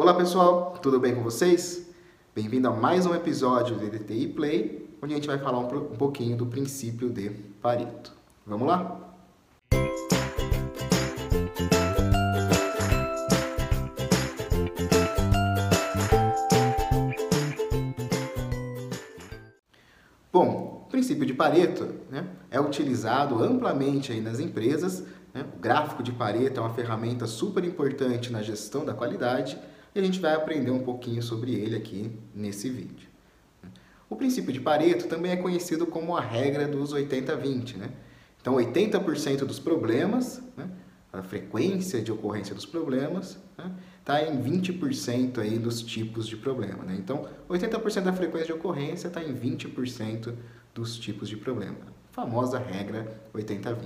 Olá pessoal, tudo bem com vocês? Bem-vindo a mais um episódio do DTI Play, onde a gente vai falar um, pouquinho do princípio de Pareto. Vamos lá? Bom, o princípio de Pareto né, é utilizado amplamente aí nas empresas. Né? O gráfico de Pareto é uma ferramenta super importante na gestão da qualidade e a gente vai aprender um pouquinho sobre ele aqui nesse vídeo. O princípio de Pareto também é conhecido como a regra dos 80-20, né? Então, 80% dos problemas, né, a frequência de ocorrência dos problemas, está né, em 20% aí dos tipos de problema. Né? Então, 80% da frequência de ocorrência está em 20% dos tipos de problema. A famosa regra 80-20.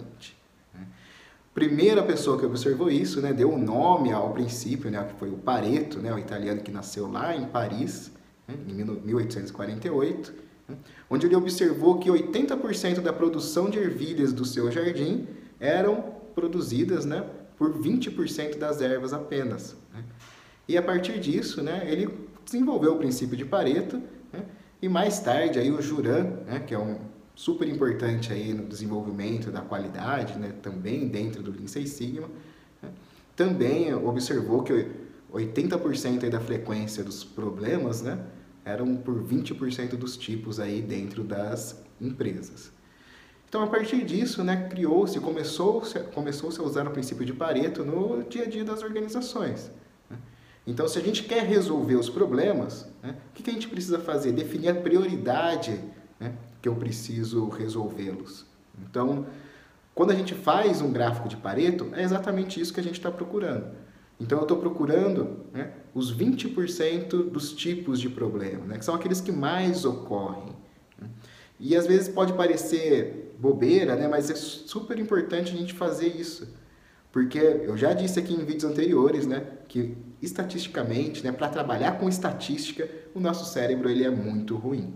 Primeira pessoa que observou isso, né, deu o nome ao princípio, né, que foi o Pareto, né, o italiano que nasceu lá em Paris, né, em 1848, né, onde ele observou que 80% da produção de ervilhas do seu jardim eram produzidas né, por 20% das ervas apenas. Né. E a partir disso, né, ele desenvolveu o princípio de Pareto, né, e mais tarde aí o Juran, né, que é um super importante aí no desenvolvimento da qualidade, né, também dentro do Lean Six Sigma, né, também observou que 80% aí da frequência dos problemas, né, eram por 20% dos tipos aí dentro das empresas. Então, a partir disso, né, criou-se, começou-se começou a usar o princípio de Pareto no dia a dia das organizações. Né. Então, se a gente quer resolver os problemas, né, o que a gente precisa fazer? Definir a prioridade né, que eu preciso resolvê-los. Então, quando a gente faz um gráfico de Pareto, é exatamente isso que a gente está procurando. Então, eu estou procurando né, os 20% dos tipos de problema, né, que são aqueles que mais ocorrem. E às vezes pode parecer bobeira, né, mas é super importante a gente fazer isso. Porque eu já disse aqui em vídeos anteriores né, que estatisticamente, né, para trabalhar com estatística, o nosso cérebro ele é muito ruim.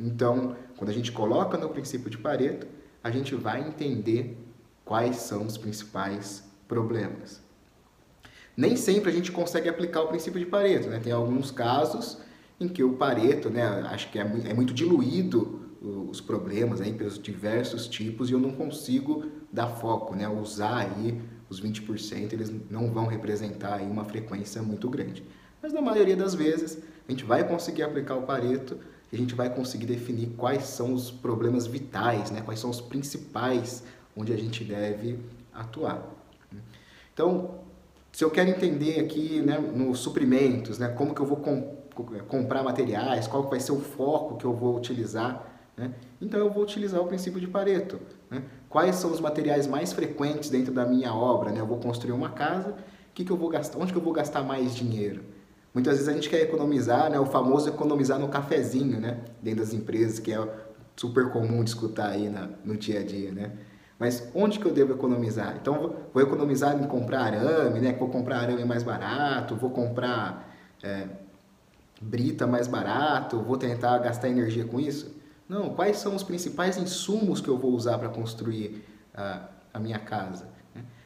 Então, quando a gente coloca no princípio de Pareto, a gente vai entender quais são os principais problemas. Nem sempre a gente consegue aplicar o princípio de Pareto, né? Tem alguns casos em que o Pareto, né, acho que é, é muito diluído os problemas aí pelos diversos tipos e eu não consigo dar foco, né, usar aí os 20%, eles não vão representar aí uma frequência muito grande. Mas na maioria das vezes, a gente vai conseguir aplicar o Pareto a gente vai conseguir definir quais são os problemas vitais, né? quais são os principais onde a gente deve atuar. Então, se eu quero entender aqui né, nos suprimentos, né, como que eu vou com, comprar materiais, qual vai ser o foco que eu vou utilizar, né? então eu vou utilizar o princípio de Pareto. Né? Quais são os materiais mais frequentes dentro da minha obra? Né? Eu vou construir uma casa, que que eu vou gastar, onde que eu vou gastar mais dinheiro? Muitas vezes a gente quer economizar, né? O famoso economizar no cafezinho, né? Dentro das empresas, que é super comum de escutar aí na, no dia a dia, né? Mas onde que eu devo economizar? Então, vou economizar em comprar arame, né? Vou comprar arame mais barato, vou comprar é, brita mais barato, vou tentar gastar energia com isso? Não, quais são os principais insumos que eu vou usar para construir a, a minha casa?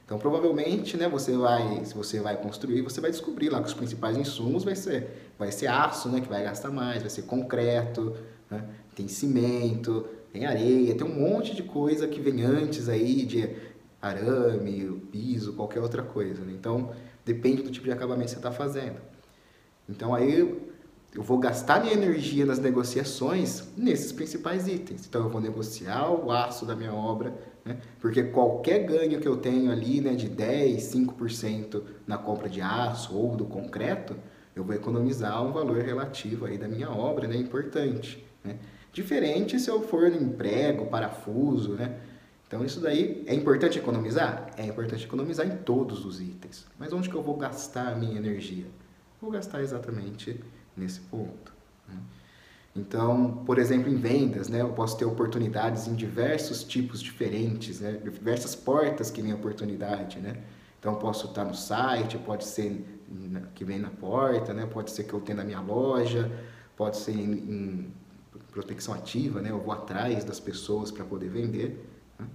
Então, provavelmente, né, você vai, se você vai construir, você vai descobrir lá que os principais insumos vai ser, vai ser aço, né, que vai gastar mais, vai ser concreto, né, tem cimento, tem areia, tem um monte de coisa que vem antes aí de arame, piso, qualquer outra coisa. Né? Então, depende do tipo de acabamento que você está fazendo. Então, aí eu vou gastar minha energia nas negociações nesses principais itens. Então, eu vou negociar o aço da minha obra, né? Porque qualquer ganho que eu tenho ali né, de 10, 5% na compra de aço ou do concreto, eu vou economizar um valor relativo aí da minha obra, né, importante. Né? Diferente se eu for no emprego, parafuso, né? Então isso daí é importante economizar? É importante economizar em todos os itens. Mas onde que eu vou gastar a minha energia? Vou gastar exatamente nesse ponto. Né? Então, por exemplo, em vendas, né, eu posso ter oportunidades em diversos tipos diferentes, né, diversas portas que vem oportunidade, né. Então, posso estar no site, pode ser que vem na porta, né, pode ser que eu tenha na minha loja, pode ser em, em proteção ativa, né, eu vou atrás das pessoas para poder vender. Né?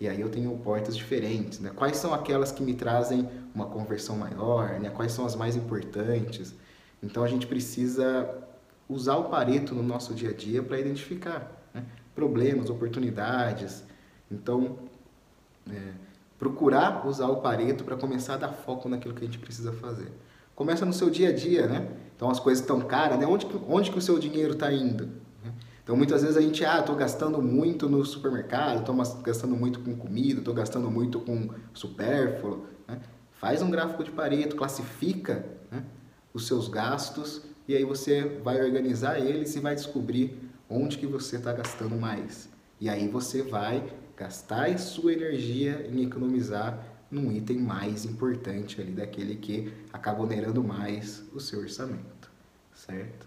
E aí eu tenho portas diferentes, né? Quais são aquelas que me trazem uma conversão maior, né? Quais são as mais importantes? Então a gente precisa usar o Pareto no nosso dia a dia para identificar né? problemas, oportunidades. Então, é, procurar usar o Pareto para começar a dar foco naquilo que a gente precisa fazer. Começa no seu dia a dia, né? Então as coisas estão caras, né? Onde, onde que o seu dinheiro está indo? Então muitas vezes a gente, ah, estou gastando muito no supermercado, estou gastando muito com comida, estou gastando muito com supérfluo. Né? Faz um gráfico de Pareto, classifica né, os seus gastos e aí você vai organizar eles e vai descobrir onde que você está gastando mais. E aí você vai gastar sua energia em economizar num item mais importante ali daquele que acaba onerando mais o seu orçamento, certo?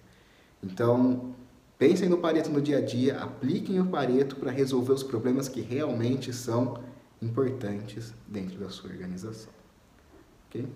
Então, pensem no Pareto no dia a dia, apliquem o Pareto para resolver os problemas que realmente são importantes dentro da sua organização. Ok?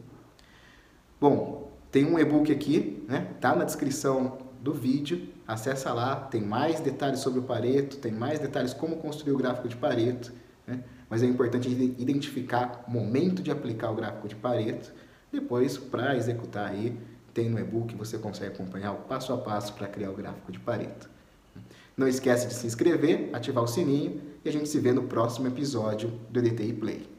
Bom, tem um e-book aqui, né? Tá na descrição do vídeo. Acessa lá, tem mais detalhes sobre o Pareto, tem mais detalhes como construir o gráfico de Pareto, né? Mas é importante identificar o momento de aplicar o gráfico de Pareto. Depois, para executar aí, tem no e-book, você consegue acompanhar o passo a passo para criar o gráfico de Pareto. Não esquece de se inscrever, ativar o sininho e a gente se vê no próximo episódio do DTI Play.